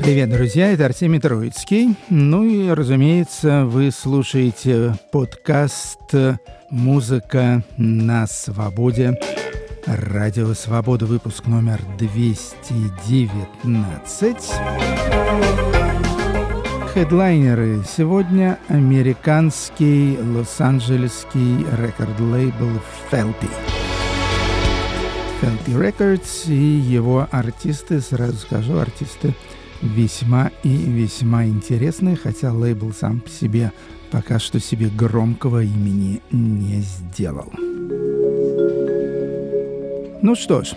Привет, друзья, это Артемий Троицкий. Ну и, разумеется, вы слушаете подкаст «Музыка на свободе». Радио «Свобода», выпуск номер 219. Хедлайнеры сегодня американский лос-анджелесский рекорд-лейбл «Фелпи». Фелпи Records и его артисты, сразу скажу, артисты весьма и весьма интересные, хотя лейбл сам по себе пока что себе громкого имени не сделал. Ну что ж,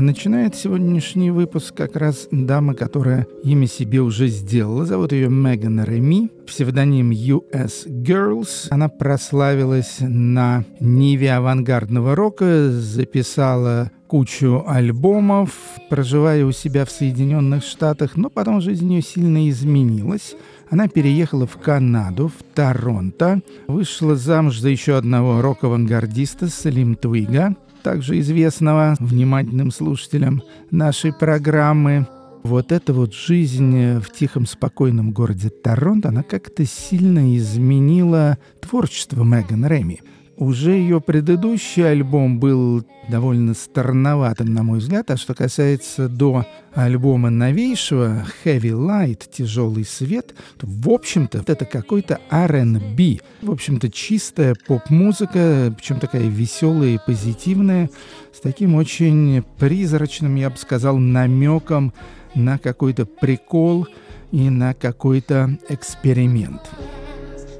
начинает сегодняшний выпуск как раз дама, которая имя себе уже сделала. Зовут ее Меган Реми, псевдоним US Girls. Она прославилась на ниве авангардного рока, записала кучу альбомов, проживая у себя в Соединенных Штатах, но потом жизнь ее сильно изменилась. Она переехала в Канаду, в Торонто, вышла замуж за еще одного рок-авангардиста Салим Твига, также известного внимательным слушателям нашей программы. Вот эта вот жизнь в тихом, спокойном городе Торонто, она как-то сильно изменила творчество Меган Реми. Уже ее предыдущий альбом был довольно странноватым, на мой взгляд. А что касается до альбома новейшего Heavy Light, тяжелый свет, то, в общем-то, это какой-то R&B. В общем-то, чистая поп-музыка, причем такая веселая и позитивная, с таким очень призрачным, я бы сказал, намеком на какой-то прикол и на какой-то эксперимент.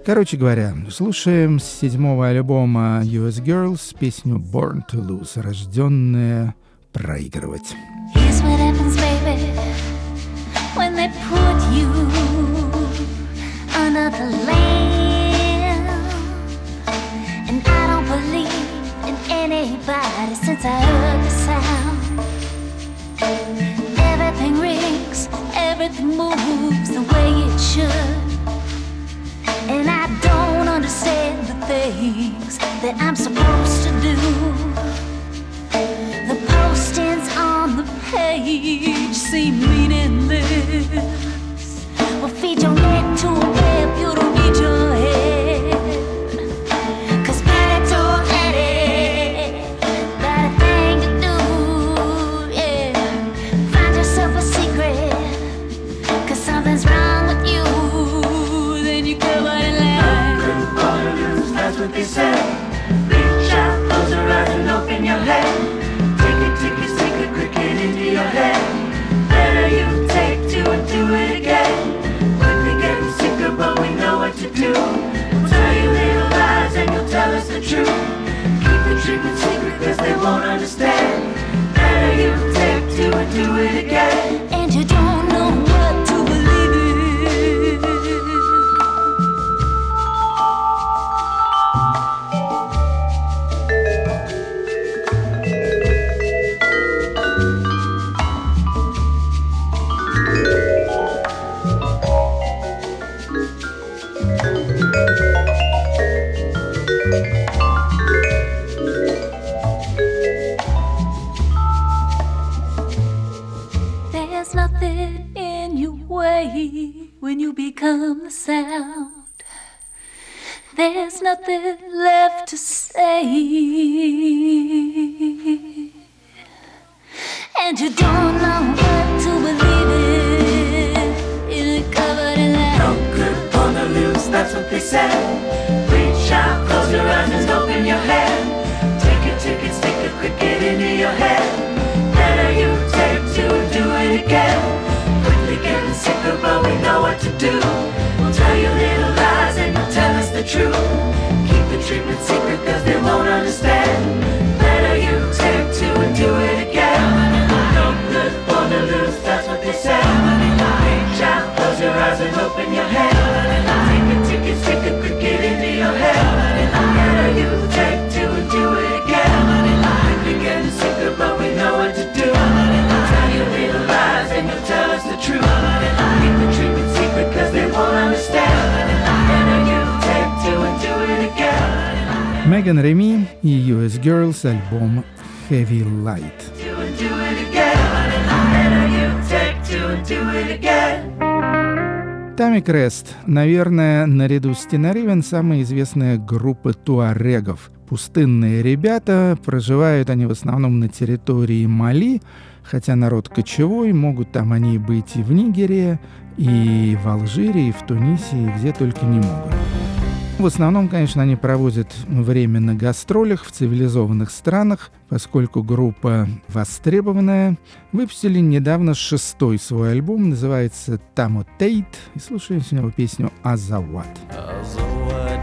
Короче говоря, слушаем с седьмого альбома US Girls песню Born to Lose, рожденная проигрывать. Everything moves the way it should. And I don't understand the things that I'm supposed to do. The postings on the page seem meaningless. Well, feed your neck to a the truth. Keep the treatment secret, cause they won't understand. Better you take two and do it again. and Крест, наверное, наряду с Тенаривен самая известная группа туарегов. Пустынные ребята, проживают они в основном на территории Мали, хотя народ кочевой, могут там они быть и в Нигерии, и в Алжире, и в Тунисе, и где только не могут. В основном, конечно, они проводят время на гастролях в цивилизованных странах, поскольку группа востребованная. Выпустили недавно шестой свой альбом, называется «Тамо Тейт», и слушаем с него песню «Азават». Азават.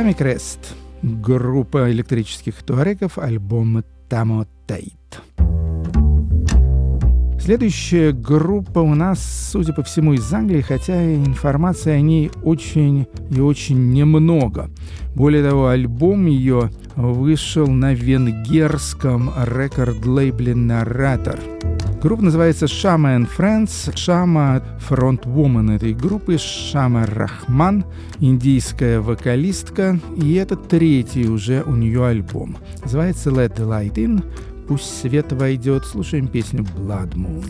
Тами Крест, группа электрических туареков, альбом Тамо Тейт. Следующая группа у нас, судя по всему, из Англии, хотя информации о ней очень и очень немного. Более того, альбом ее вышел на венгерском рекорд-лейбле «Наратор». Группа называется Shama and Friends. Шама — фронтвумен этой группы, Шама Рахман, индийская вокалистка, и это третий уже у нее альбом. Называется Let the Light In. Пусть свет войдет. Слушаем песню Blood Moon.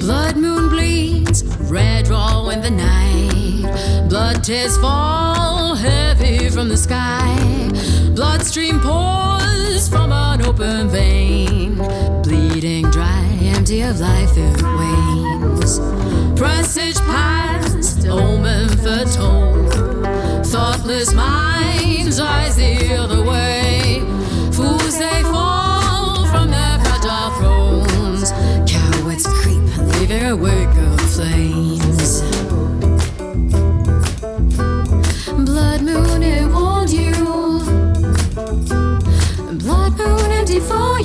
Blood moon bleeds, red raw in the night. Blood tears fall heavy from the sky. Bloodstream pours from an open vein, bleeding dry, empty of life it wanes. Presage past, omen foretold. Thoughtless minds eyes the other way. Fools they fall from their fragile thrones. Cowards creep, leaving a wake of flames. Blood moon. Before.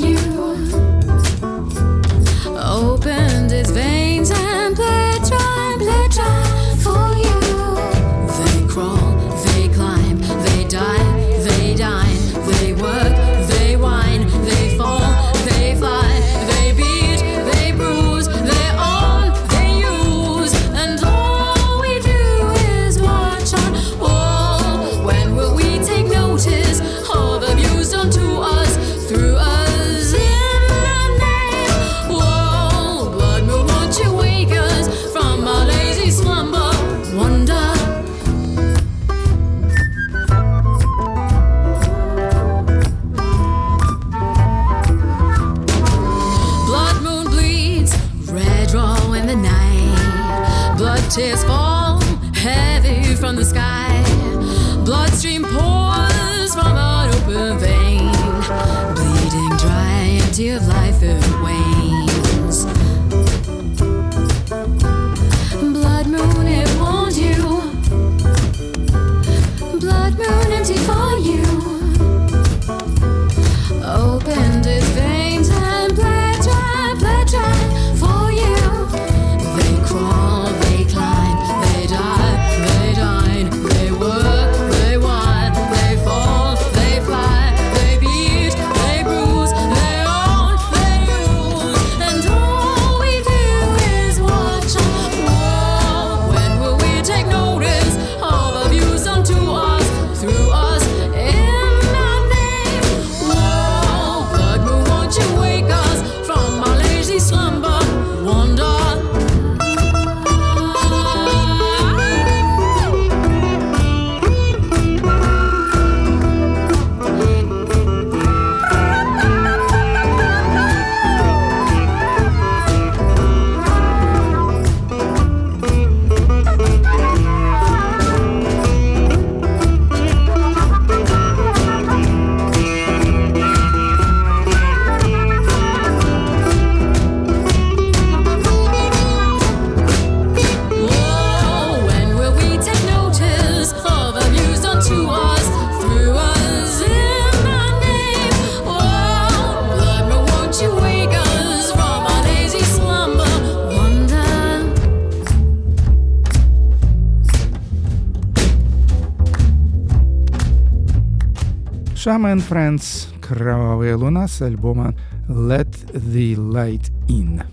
and Friends «Кровавая луна» с альбома «Let the Light In».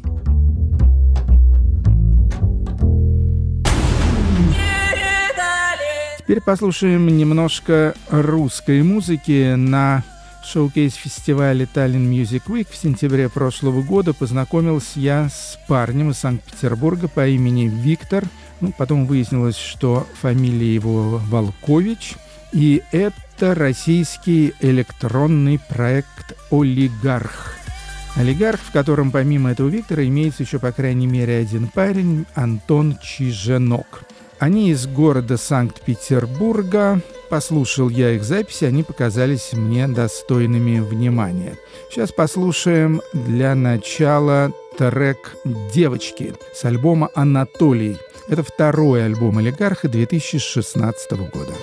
Теперь послушаем немножко русской музыки. На шоукейс-фестивале Tallinn Music Week в сентябре прошлого года познакомился я с парнем из Санкт-Петербурга по имени Виктор. Ну, потом выяснилось, что фамилия его Волкович. И это это российский электронный проект «Олигарх». Олигарх, в котором помимо этого Виктора имеется еще по крайней мере один парень, Антон Чиженок. Они из города Санкт-Петербурга. Послушал я их записи, они показались мне достойными внимания. Сейчас послушаем для начала трек «Девочки» с альбома «Анатолий». Это второй альбом «Олигарха» 2016 года.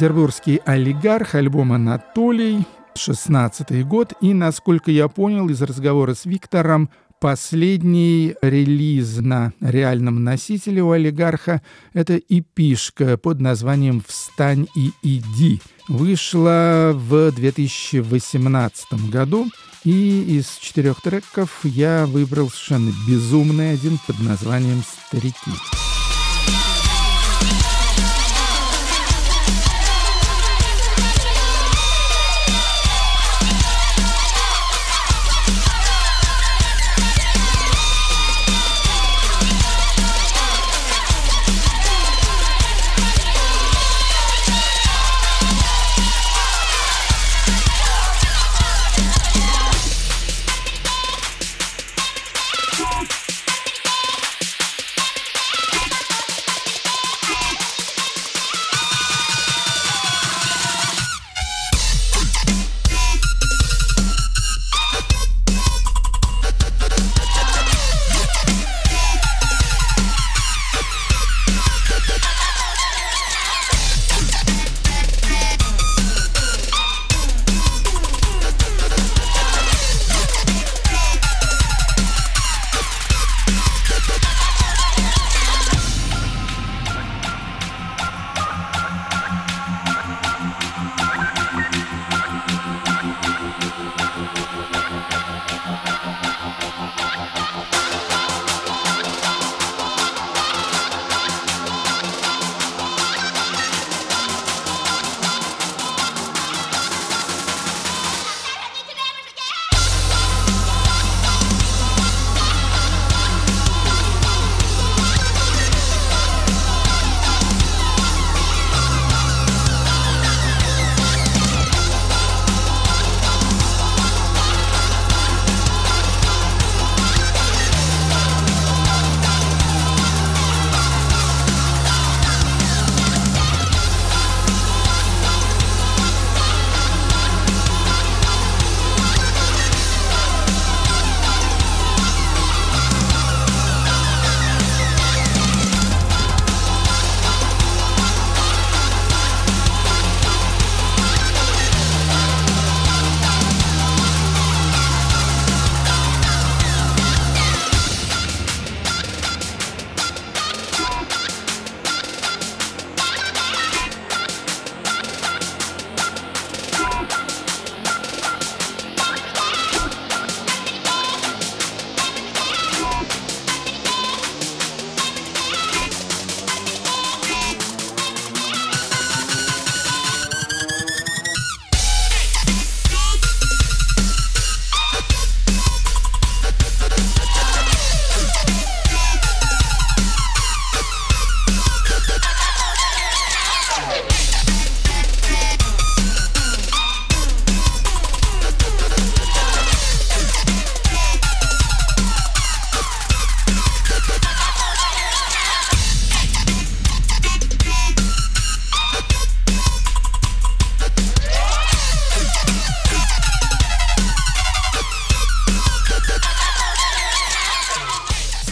Санкт-Петербургский олигарх, альбом «Анатолий», 16 год. И, насколько я понял из разговора с Виктором, последний релиз на реальном носителе у олигарха — это эпишка под названием «Встань и иди». Вышла в 2018 году. И из четырех треков я выбрал совершенно безумный один под названием «Старики».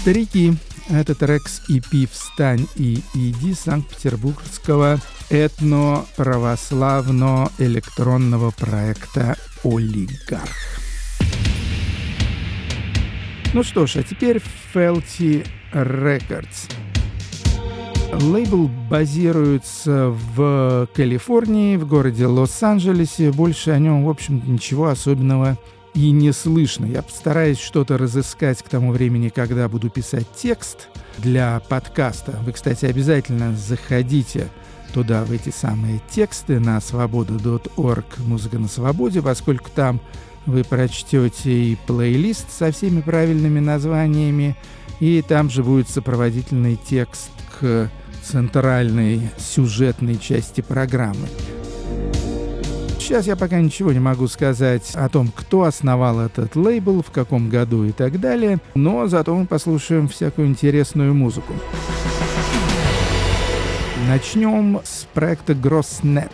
«Старики» — это трек с EP «Встань и иди» Санкт-Петербургского этно-православно-электронного проекта «Олигарх». Ну что ж, а теперь Felty Records. Лейбл базируется в Калифорнии, в городе Лос-Анджелесе. Больше о нем, в общем ничего особенного и не слышно. Я постараюсь что-то разыскать к тому времени, когда буду писать текст для подкаста. Вы, кстати, обязательно заходите туда, в эти самые тексты на свобода.орг «Музыка на свободе», поскольку там вы прочтете и плейлист со всеми правильными названиями, и там же будет сопроводительный текст к центральной сюжетной части программы. Сейчас я пока ничего не могу сказать о том, кто основал этот лейбл, в каком году и так далее, но зато мы послушаем всякую интересную музыку. Начнем с проекта Grossnet.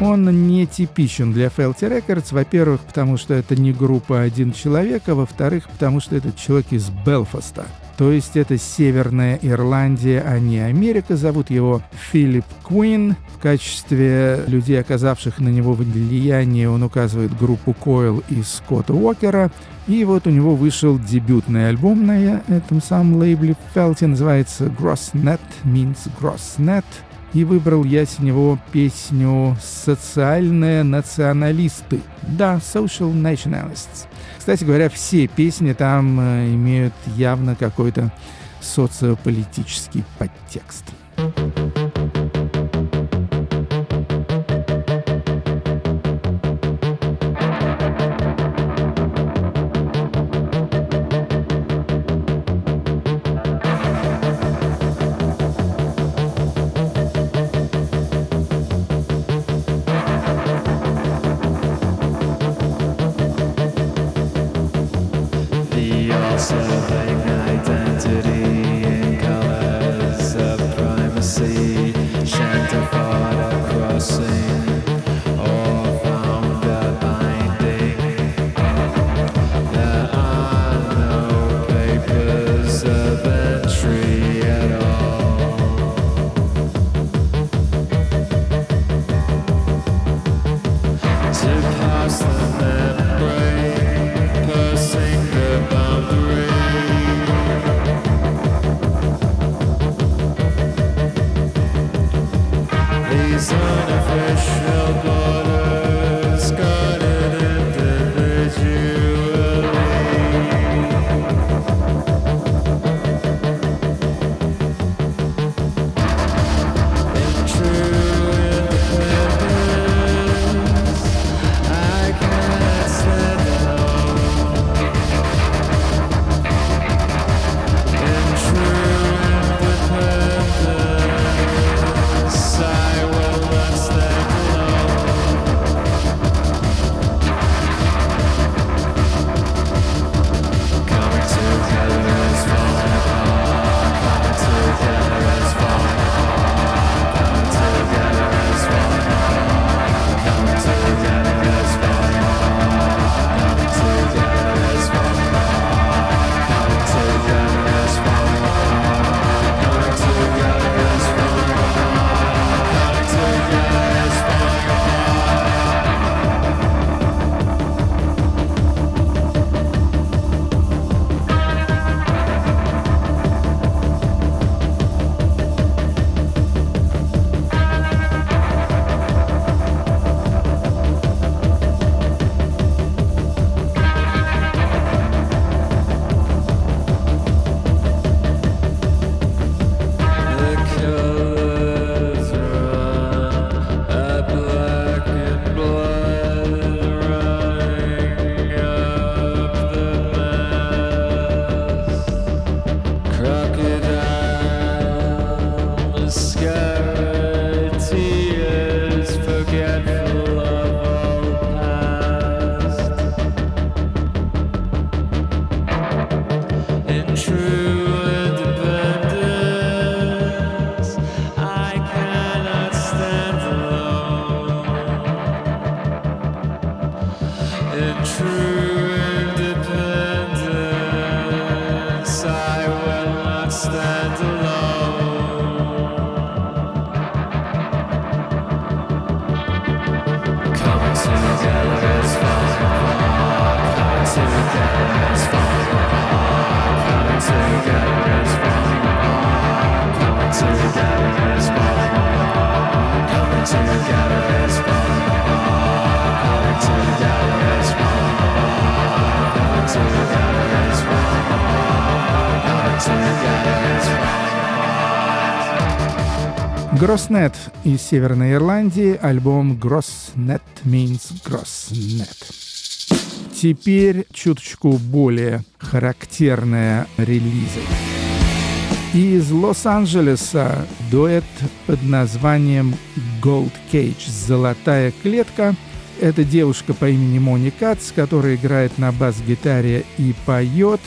Он не типичен для Felty Records, во-первых, потому что это не группа один человек, а во-вторых, потому что этот человек из Белфаста. То есть это Северная Ирландия, а не Америка. Зовут его Филипп Куин. В качестве людей, оказавших на него влияние, он указывает группу Койл и Скотта Уокера. И вот у него вышел дебютный альбом на этом самом лейбле Felty, называется Grossnet, means Grossnet и выбрал я с него песню «Социальные националисты». Да, Social Nationalists. Кстати говоря, все песни там э, имеют явно какой-то социополитический подтекст. The Гроснет из Северной Ирландии, альбом Grossnet means Grossnet. Теперь чуточку более характерная релизы. Из Лос-Анджелеса дуэт под названием Gold Cage «Золотая клетка». Это девушка по имени Мони Кац, которая играет на бас-гитаре и поет.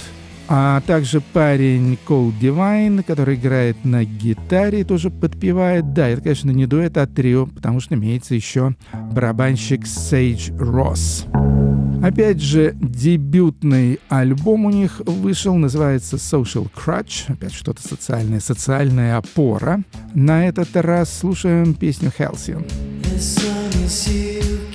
А также парень Кол Дивайн, который играет на гитаре, тоже подпевает. Да, это, конечно, не дуэт, а трио, потому что имеется еще барабанщик Сейдж Росс. Опять же, дебютный альбом у них вышел, называется Social Crutch, опять что-то социальное, социальная опора. На этот раз слушаем песню Halcyon. As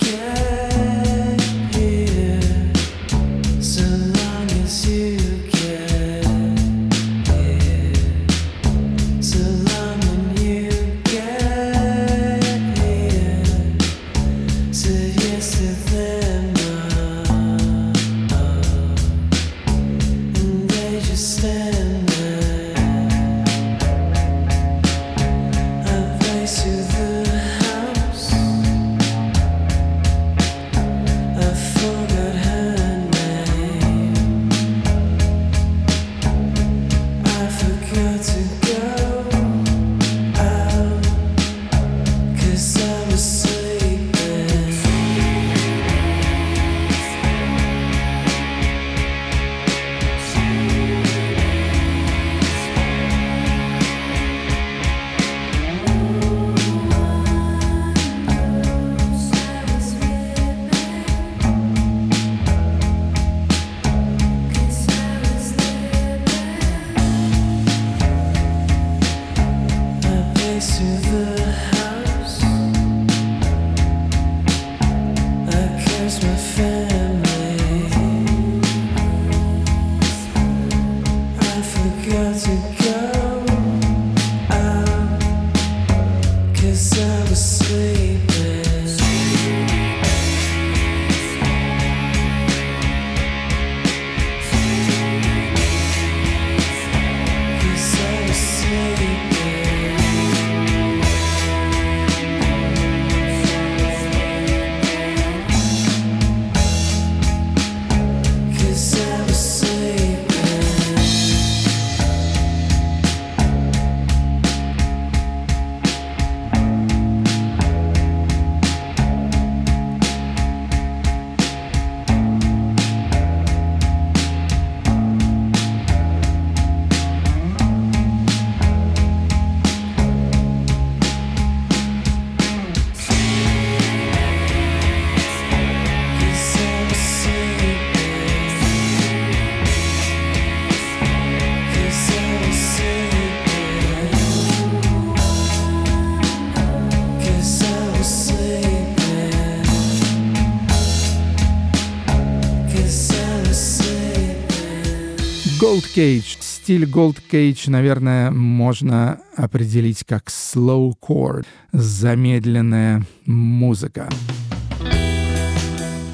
Gold Cage. Стиль Gold Cage, наверное, можно определить как slowcore, замедленная музыка.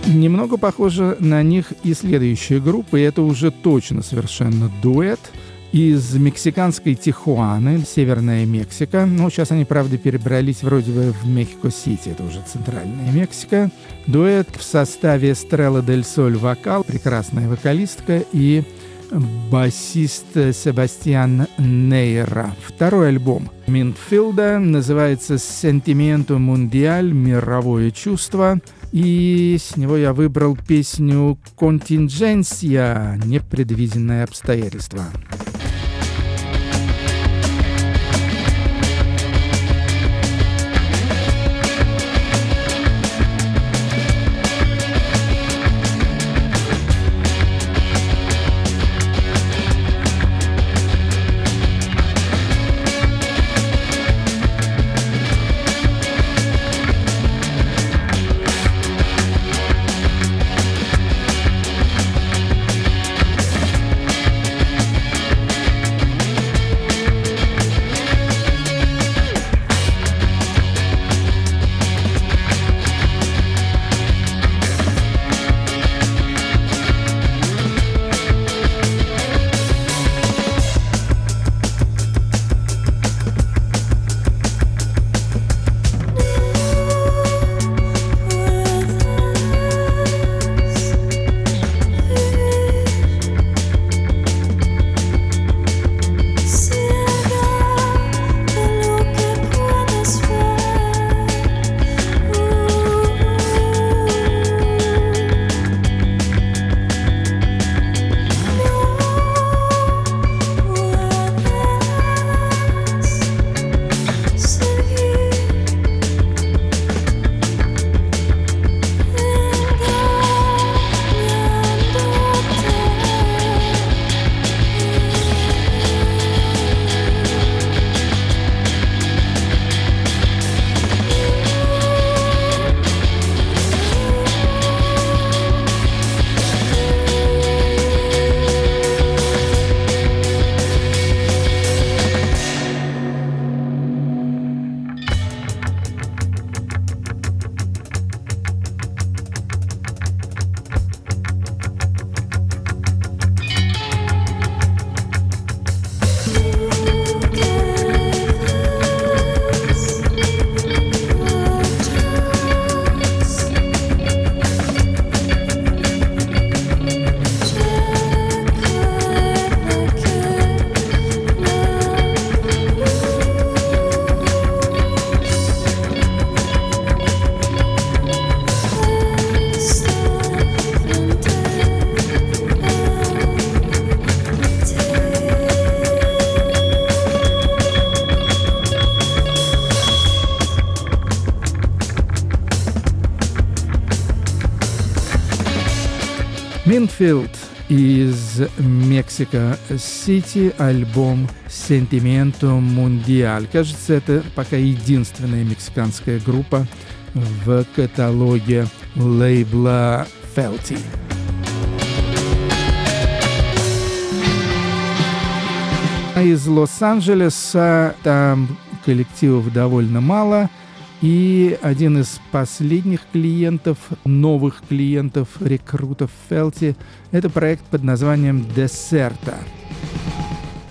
Немного похоже на них и следующая группа, и это уже точно совершенно дуэт из мексиканской Тихуаны, Северная Мексика. Ну, сейчас они, правда, перебрались вроде бы в Мехико-Сити, это уже центральная Мексика. Дуэт в составе Стрелла Дель Соль вокал, прекрасная вокалистка и басист Себастьян Нейра. Второй альбом Минфилда называется «Сентименто Мундиаль. Мировое чувство». И с него я выбрал песню «Контингенция. Непредвиденное обстоятельство». Минфилд из Мексика-Сити, альбом «Сентименто Мундиаль». Кажется, это пока единственная мексиканская группа в каталоге лейбла Felty. А из Лос-Анджелеса там коллективов довольно мало. И один из последних клиентов, новых клиентов рекрутов Фелти, это проект под названием «Десерта».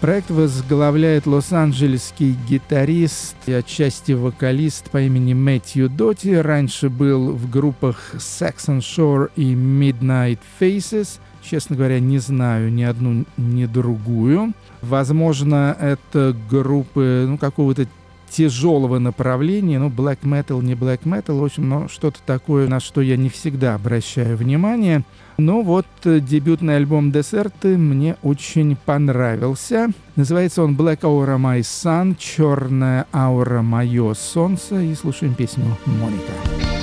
Проект возглавляет лос-анджелесский гитарист и отчасти вокалист по имени Мэтью Доти. Раньше был в группах Saxon Shore и Midnight Faces. Честно говоря, не знаю ни одну, ни другую. Возможно, это группы ну, какого-то тяжелого направления, ну, black metal, не black metal, в общем, но что-то такое, на что я не всегда обращаю внимание. Но вот э, дебютный альбом Десерты мне очень понравился. Называется он Black Aura My Sun, Черная аура Мое Солнце. И слушаем песню Моника. Проект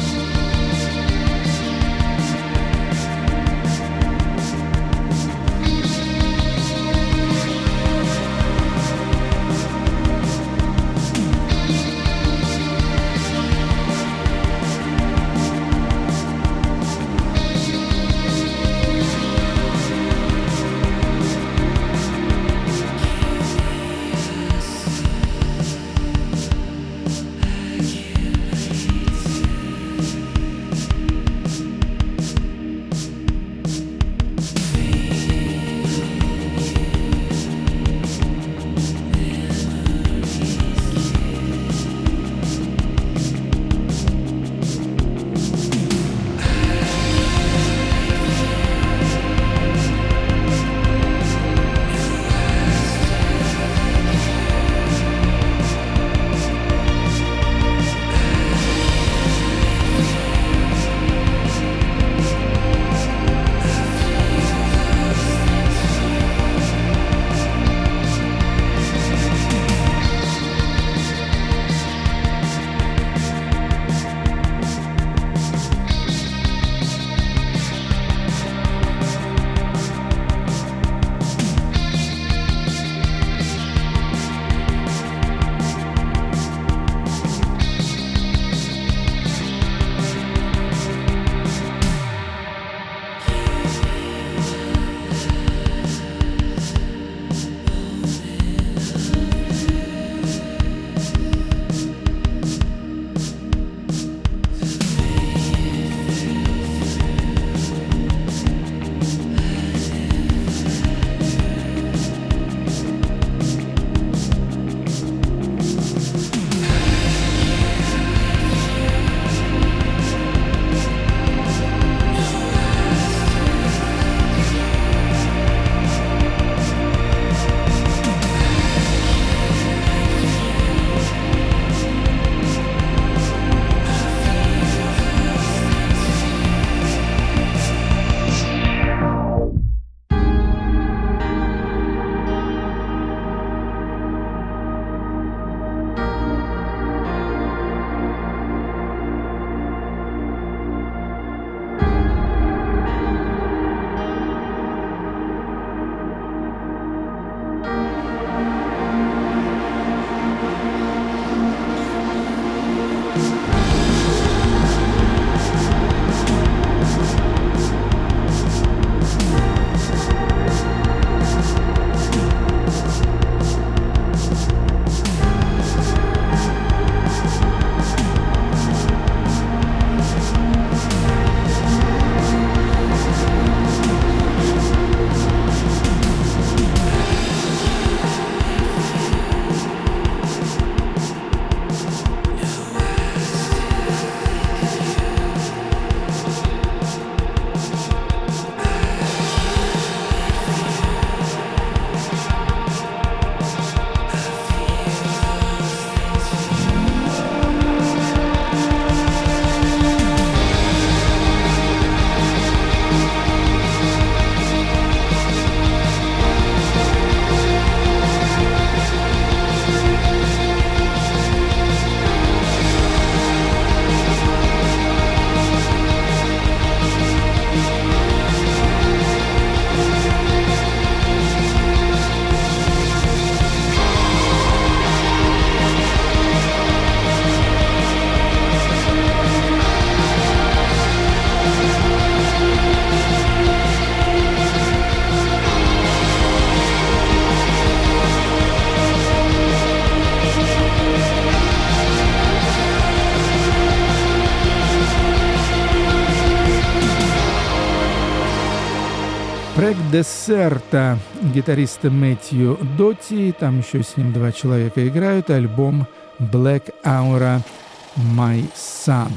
Десерта гитариста Мэтью Дотти, там еще с ним два человека играют, альбом Black Aura My Son.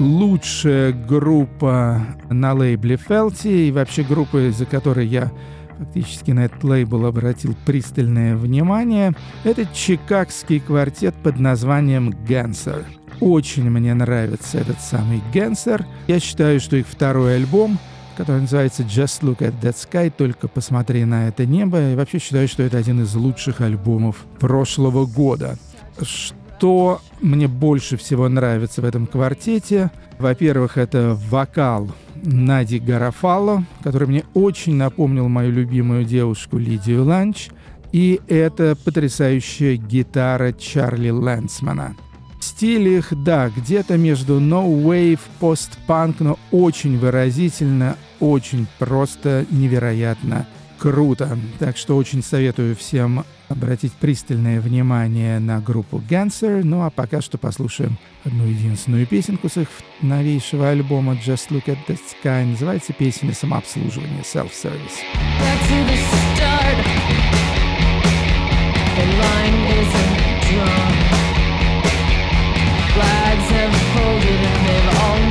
Лучшая группа на лейбле Фелти и вообще группа, из-за которой я фактически на этот лейбл обратил пристальное внимание, это чикагский квартет под названием «Гансер». Очень мне нравится этот самый «Гансер». Я считаю, что их второй альбом — который называется Just Look at That Sky, только посмотри на это небо. И вообще считаю, что это один из лучших альбомов прошлого года. Что мне больше всего нравится в этом квартете? Во-первых, это вокал Нади Гарафало, который мне очень напомнил мою любимую девушку Лидию Ланч. И это потрясающая гитара Чарли Лэнсмана. Стиль их, да, где-то между no wave, пост-панк, но очень выразительно, очень просто, невероятно круто. Так что очень советую всем обратить пристальное внимание на группу Ganser. Ну а пока что послушаем одну единственную песенку с их новейшего альбома Just Look at the Sky. Называется песня «Самообслуживание» Self-Service. Back to the start. The line isn't drawn. Flags have folded and they've all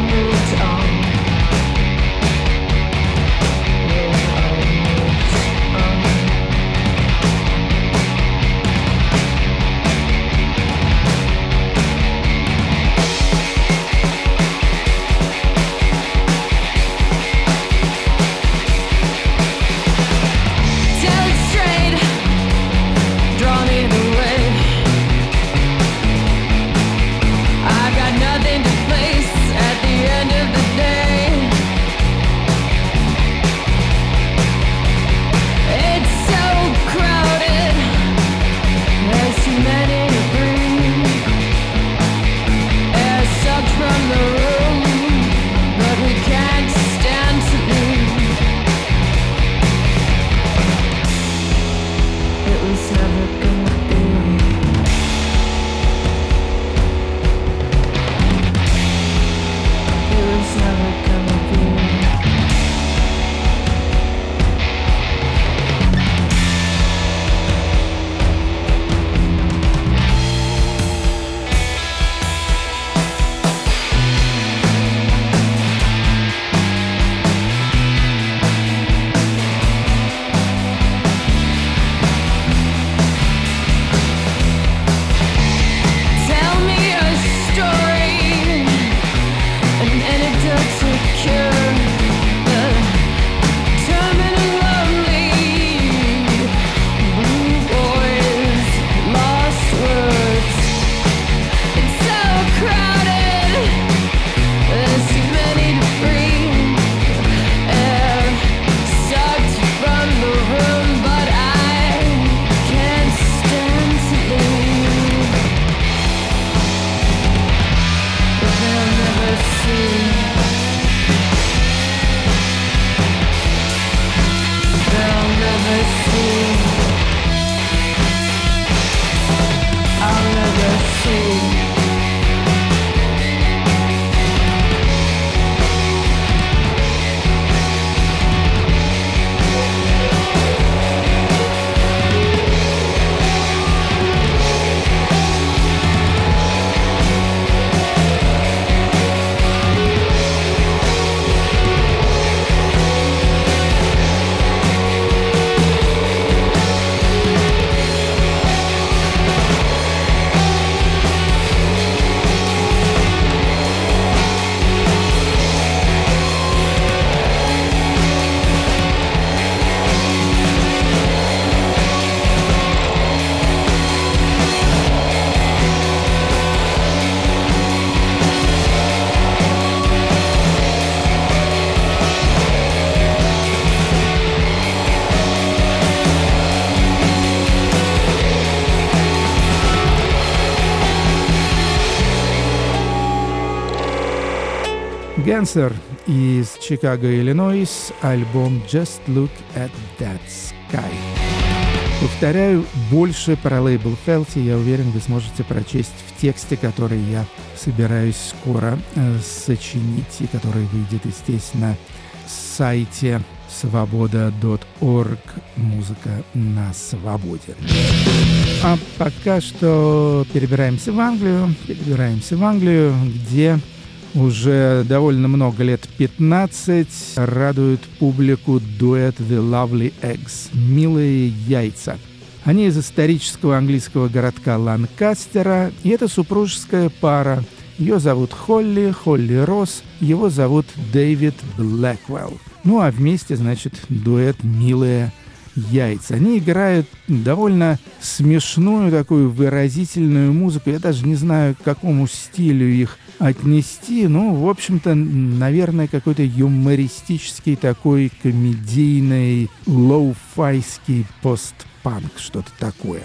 Генсер из Чикаго, Иллинойс, альбом «Just Look at That Sky». Повторяю, больше про лейбл Фелти, я уверен, вы сможете прочесть в тексте, который я собираюсь скоро э, сочинить и который выйдет, естественно, сайте свобода.орг «Музыка на свободе». А пока что перебираемся в Англию, перебираемся в Англию, где уже довольно много лет, 15, радует публику дуэт The Lovely Eggs – «Милые яйца». Они из исторического английского городка Ланкастера, и это супружеская пара. Ее зовут Холли, Холли Росс, его зовут Дэвид Блэквелл. Ну а вместе, значит, дуэт «Милые яйца». Они играют довольно смешную такую выразительную музыку. Я даже не знаю, к какому стилю их отнести. Ну, в общем-то, наверное, какой-то юмористический такой комедийный лоу-файский постпанк, что-то такое.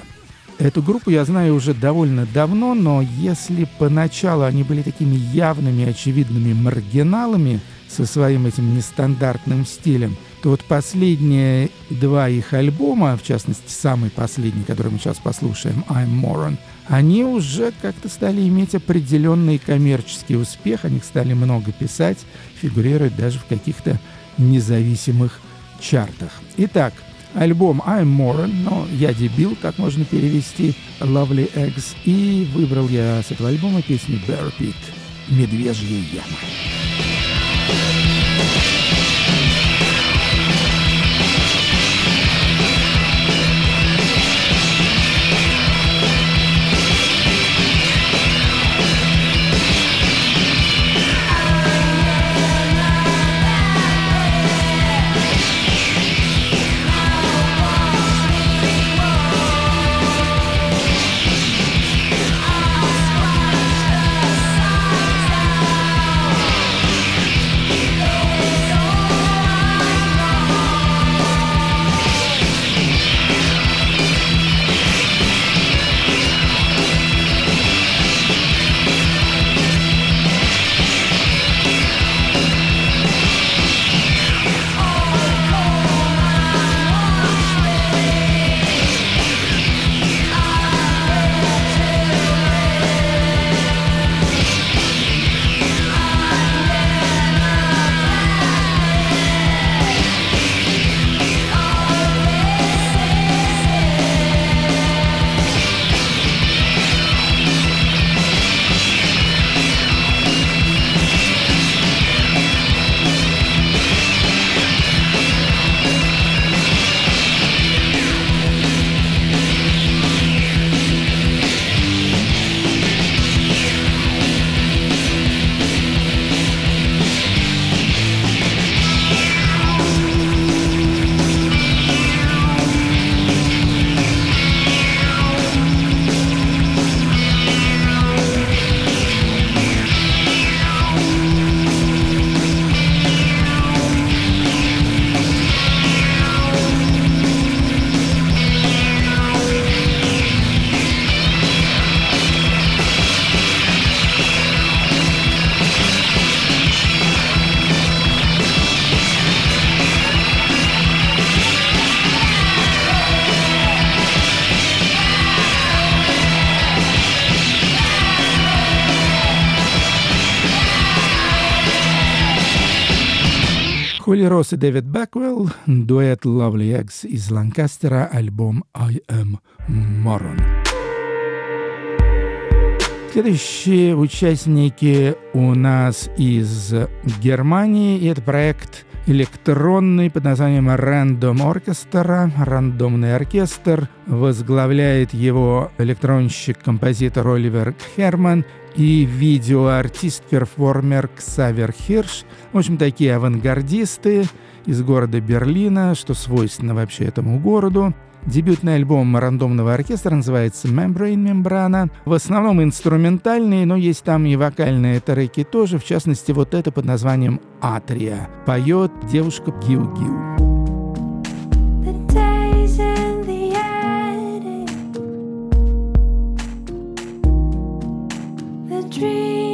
Эту группу я знаю уже довольно давно, но если поначалу они были такими явными, очевидными маргиналами со своим этим нестандартным стилем, то вот последние два их альбома, в частности, самый последний, который мы сейчас послушаем, I'm Moron, они уже как-то стали иметь определенный коммерческий успех, о них стали много писать, фигурировать даже в каких-то независимых чартах. Итак, альбом I'm Moron, но я дебил, как можно перевести, Lovely Eggs, и выбрал я с этого альбома песню Bear Pit, Медвежья яма. Росс и Дэвид Бэквелл, дуэт Lovely Eggs из Ланкастера, альбом I Am Moron. Следующие участники у нас из Германии, и это проект электронный под названием Random Orchestra, рандомный оркестр. Возглавляет его электронщик-композитор Оливер Херман и видеоартист-перформер Ксавер Хирш. В общем, такие авангардисты из города Берлина, что свойственно вообще этому городу. Дебютный альбом рандомного оркестра называется Membrane Мембрана. В основном инструментальные, но есть там и вокальные треки тоже. В частности, вот это под названием «Атрия». Поет девушка Гиу-Гиу. The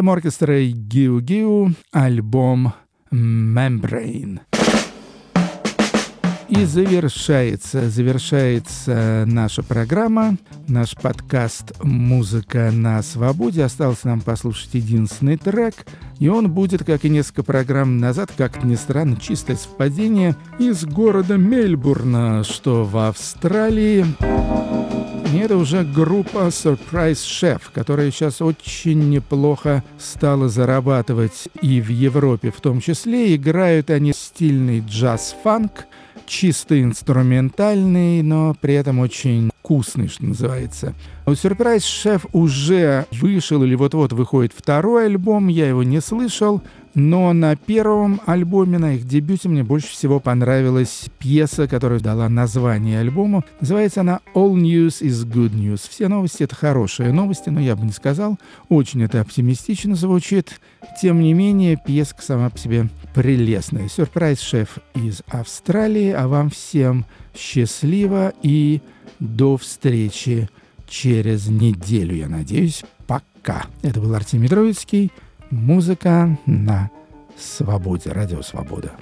Рэндом Оркестра и Гиу Гиу, альбом Membrane. И завершается, завершается наша программа, наш подкаст «Музыка на свободе». Осталось нам послушать единственный трек, и он будет, как и несколько программ назад, как ни странно, чистое совпадение, из города Мельбурна, что в Австралии. И это уже группа Surprise Chef, которая сейчас очень неплохо стала зарабатывать и в Европе в том числе. Играют они стильный джаз-фанк, чисто инструментальный, но при этом очень вкусный, что называется. У Surprise Chef уже вышел или вот-вот выходит второй альбом, я его не слышал, но на первом альбоме, на их дебюте, мне больше всего понравилась пьеса, которая дала название альбому. Называется она «All News is Good News». Все новости — это хорошие новости, но я бы не сказал. Очень это оптимистично звучит. Тем не менее, пьеска сама по себе прелестная. Сюрприз-шеф из Австралии, а вам всем счастливо и до встречи через неделю, я надеюсь. Пока. Это был Артемий Троицкий. Музыка на свободе. Радио Свобода.